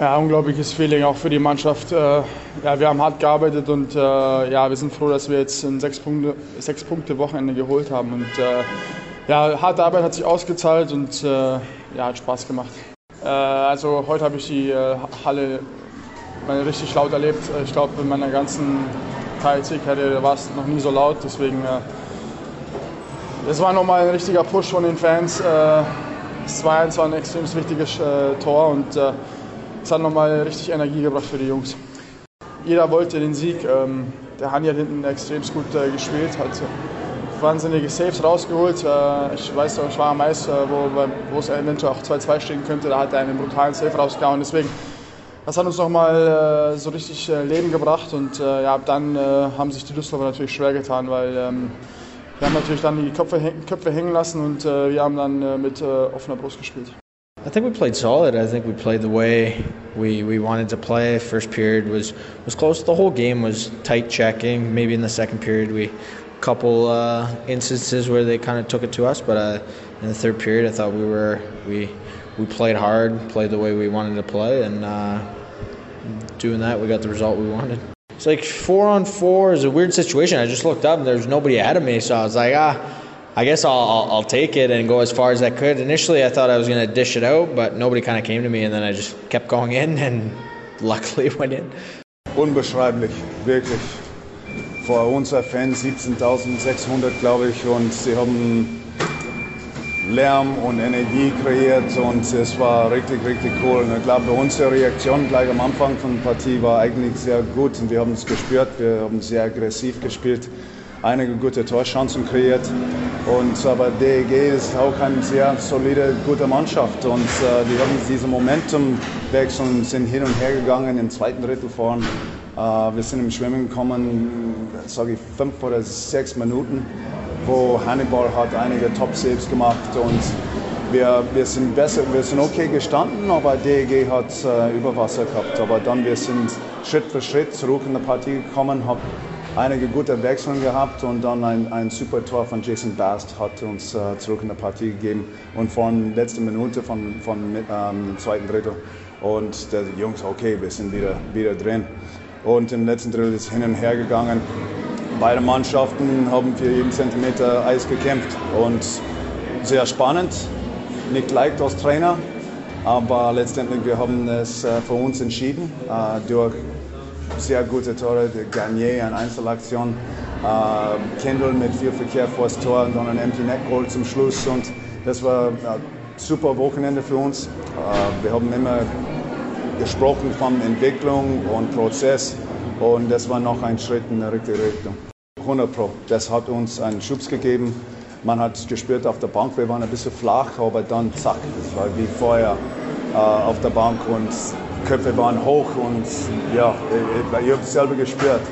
Ja, unglaubliches Feeling auch für die Mannschaft. Äh, ja, wir haben hart gearbeitet und äh, ja, wir sind froh, dass wir jetzt ein sechs Punkte, sechs Punkte Wochenende geholt haben. Und äh, ja, harte Arbeit hat sich ausgezahlt und ja, hat Spaß gemacht. also heute habe ich die Halle richtig laut erlebt. Ich glaube, in meiner ganzen KLC-Karriere war es noch nie so laut. Deswegen, es war nochmal ein richtiger Push von den Fans. Das 2-1 war ein extrem wichtiges Tor und das hat nochmal richtig Energie gebracht für die Jungs. Jeder wollte den Sieg. Ähm, der Hani hat hinten extrem gut äh, gespielt, hat wahnsinnige Saves rausgeholt. Äh, ich weiß, ich war am Eis, äh, wo, es eventuell auch 2-2 stehen könnte. Da hat er einen brutalen Save rausgehauen. Deswegen, das hat uns nochmal so richtig Leben gebracht. Und ja, dann haben sich die Düsseldorfer natürlich schwer getan, weil ähm, wir haben natürlich dann die Köpfe, Köpfe hängen lassen und wir haben dann mit offener Brust gespielt. I think we played solid. I think we played the way we, we wanted to play. First period was was close. The whole game was tight checking. Maybe in the second period we couple uh, instances where they kind of took it to us, but uh, in the third period I thought we were we we played hard, played the way we wanted to play, and uh, doing that we got the result we wanted. It's like four on four is a weird situation. I just looked up and there was nobody ahead of me, so I was like ah I guess I'll, I'll, I'll, take it and go as far as I could. Initially, I thought I was going to dish it out, but nobody kind of came to me, and then I just kept going in, and luckily went in. Unbeschreiblich, wirklich. Vor unserer Fans 17.600, glaube ich, und sie haben Lärm und Energie kreiert und es war richtig, richtig cool. Und ich glaube, unsere Reaktion gleich am Anfang von der Partie war eigentlich sehr gut und wir haben es gespürt, wir haben sehr aggressiv gespielt einige gute Torchancen kreiert. Und, aber DEG ist auch eine sehr solide, gute Mannschaft. Und äh, die haben diesen Momentumwechsel und sind hin und her gegangen im zweiten Drittel vorn. Äh, wir sind im Schwimmen gekommen, sage ich, fünf oder sechs Minuten, wo Hannibal hat einige Top-Saves gemacht und wir, wir sind besser, wir sind okay gestanden, aber DEG hat äh, Überwasser gehabt. Aber dann wir sind Schritt für Schritt zurück in die Partie gekommen, haben einige gute Wechsel gehabt und dann ein, ein super Tor von Jason Bast hat uns äh, zurück in die Partie gegeben und von letzter Minute von, von ähm, zweiten Drittel Und der Jungs, okay, wir sind wieder, wieder drin. Und im letzten Drittel ist hin und her gegangen. Beide Mannschaften haben für jeden Zentimeter Eis gekämpft und sehr spannend. Nicht leicht als Trainer, aber letztendlich wir haben es äh, für uns entschieden äh, durch sehr gute Tore, Garnier an Einzelaktion, äh, Kendall mit viel Verkehr vor das Tor und dann ein Empty Net Goal zum Schluss und das war ein super Wochenende für uns. wir haben immer gesprochen von Entwicklung und Prozess und das war noch ein Schritt in die richtige Richtung. 100 Pro, das hat uns einen Schubs gegeben. Man hat gespürt auf der Bank, wir waren ein bisschen flach, aber dann zack, das war wie Feuer äh, auf der Bank und Köpfe waren hoch und ja, ich, ich habe es selber gespürt.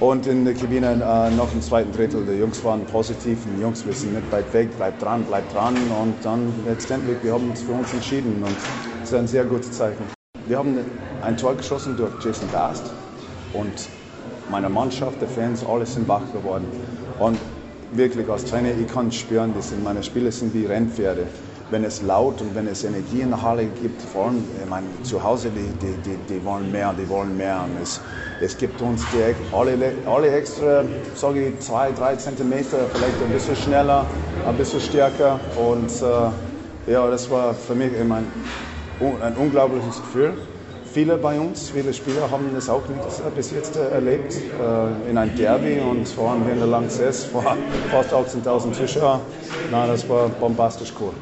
Und in der Kabine äh, noch im zweiten Drittel, die Jungs waren positiv, die Jungs, wir sind nicht weit weg, bleib dran, bleib dran und dann letztendlich, wir haben uns für uns entschieden und das ist ein sehr gutes Zeichen. Wir haben ein Tor geschossen durch Jason Bast und meine Mannschaft, die Fans, alle sind wach geworden. Und wirklich als Trainer, ich kann spüren, das sind, meine Spieler sind wie Rennpferde. Wenn es laut und wenn es Energie in der Halle gibt, vor allem ich meine, zu Hause, die, die, die, die wollen mehr, die wollen mehr. Und es, es gibt uns die, alle, alle extra, sage ich, zwei, drei Zentimeter, vielleicht ein bisschen schneller, ein bisschen stärker. Und äh, ja, das war für mich ich mein, ein unglaubliches Gefühl. Viele bei uns, viele Spieler haben das auch nicht bis jetzt erlebt äh, in einem Derby und vor allem in der Lanxess vor fast 18.000 Zuschauern. Na, das war bombastisch cool.